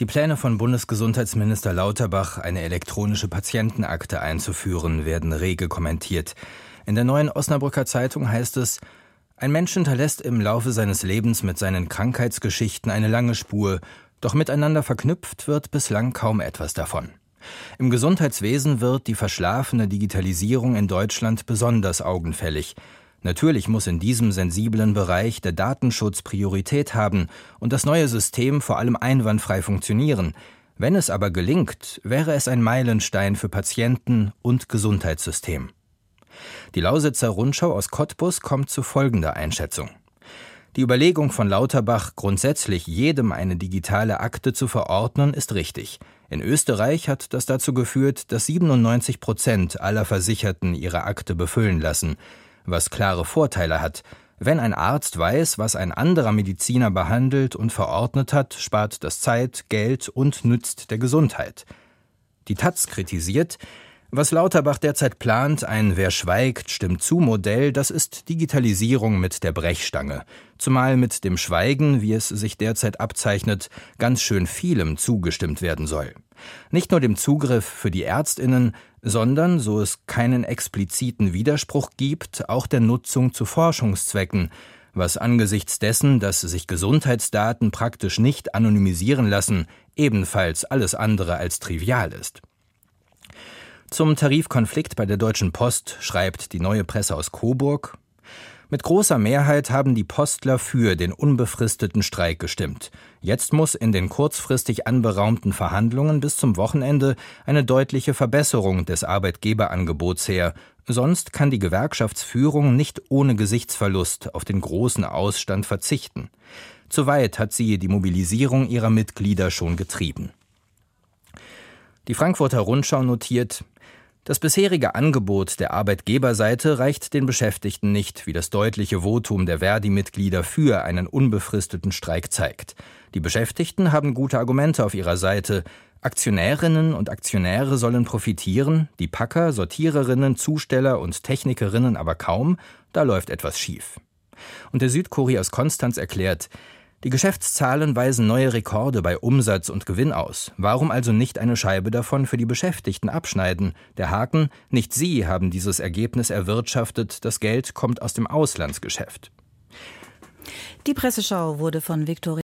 Die Pläne von Bundesgesundheitsminister Lauterbach, eine elektronische Patientenakte einzuführen, werden rege kommentiert. In der neuen Osnabrücker Zeitung heißt es, ein Mensch hinterlässt im Laufe seines Lebens mit seinen Krankheitsgeschichten eine lange Spur, doch miteinander verknüpft wird bislang kaum etwas davon. Im Gesundheitswesen wird die verschlafene Digitalisierung in Deutschland besonders augenfällig. Natürlich muss in diesem sensiblen Bereich der Datenschutz Priorität haben und das neue System vor allem einwandfrei funktionieren. Wenn es aber gelingt, wäre es ein Meilenstein für Patienten und Gesundheitssystem. Die Lausitzer Rundschau aus Cottbus kommt zu folgender Einschätzung. Die Überlegung von Lauterbach, grundsätzlich jedem eine digitale Akte zu verordnen, ist richtig. In Österreich hat das dazu geführt, dass 97 Prozent aller Versicherten ihre Akte befüllen lassen was klare Vorteile hat. Wenn ein Arzt weiß, was ein anderer Mediziner behandelt und verordnet hat, spart das Zeit, Geld und nützt der Gesundheit. Die Taz kritisiert, was Lauterbach derzeit plant, ein Wer schweigt, stimmt zu Modell, das ist Digitalisierung mit der Brechstange. Zumal mit dem Schweigen, wie es sich derzeit abzeichnet, ganz schön vielem zugestimmt werden soll. Nicht nur dem Zugriff für die Ärztinnen, sondern, so es keinen expliziten Widerspruch gibt, auch der Nutzung zu Forschungszwecken, was angesichts dessen, dass sich Gesundheitsdaten praktisch nicht anonymisieren lassen, ebenfalls alles andere als trivial ist. Zum Tarifkonflikt bei der Deutschen Post schreibt die neue Presse aus Coburg. Mit großer Mehrheit haben die Postler für den unbefristeten Streik gestimmt. Jetzt muss in den kurzfristig anberaumten Verhandlungen bis zum Wochenende eine deutliche Verbesserung des Arbeitgeberangebots her, sonst kann die Gewerkschaftsführung nicht ohne Gesichtsverlust auf den großen Ausstand verzichten. Zu weit hat sie die Mobilisierung ihrer Mitglieder schon getrieben. Die Frankfurter Rundschau notiert, das bisherige Angebot der Arbeitgeberseite reicht den Beschäftigten nicht, wie das deutliche Votum der Verdi-Mitglieder für einen unbefristeten Streik zeigt. Die Beschäftigten haben gute Argumente auf ihrer Seite. Aktionärinnen und Aktionäre sollen profitieren, die Packer, Sortiererinnen, Zusteller und Technikerinnen aber kaum, da läuft etwas schief. Und der Südkurier aus Konstanz erklärt, die Geschäftszahlen weisen neue Rekorde bei Umsatz und Gewinn aus. Warum also nicht eine Scheibe davon für die Beschäftigten abschneiden? Der Haken, nicht Sie haben dieses Ergebnis erwirtschaftet, das Geld kommt aus dem Auslandsgeschäft. Die Presseschau wurde von Viktoria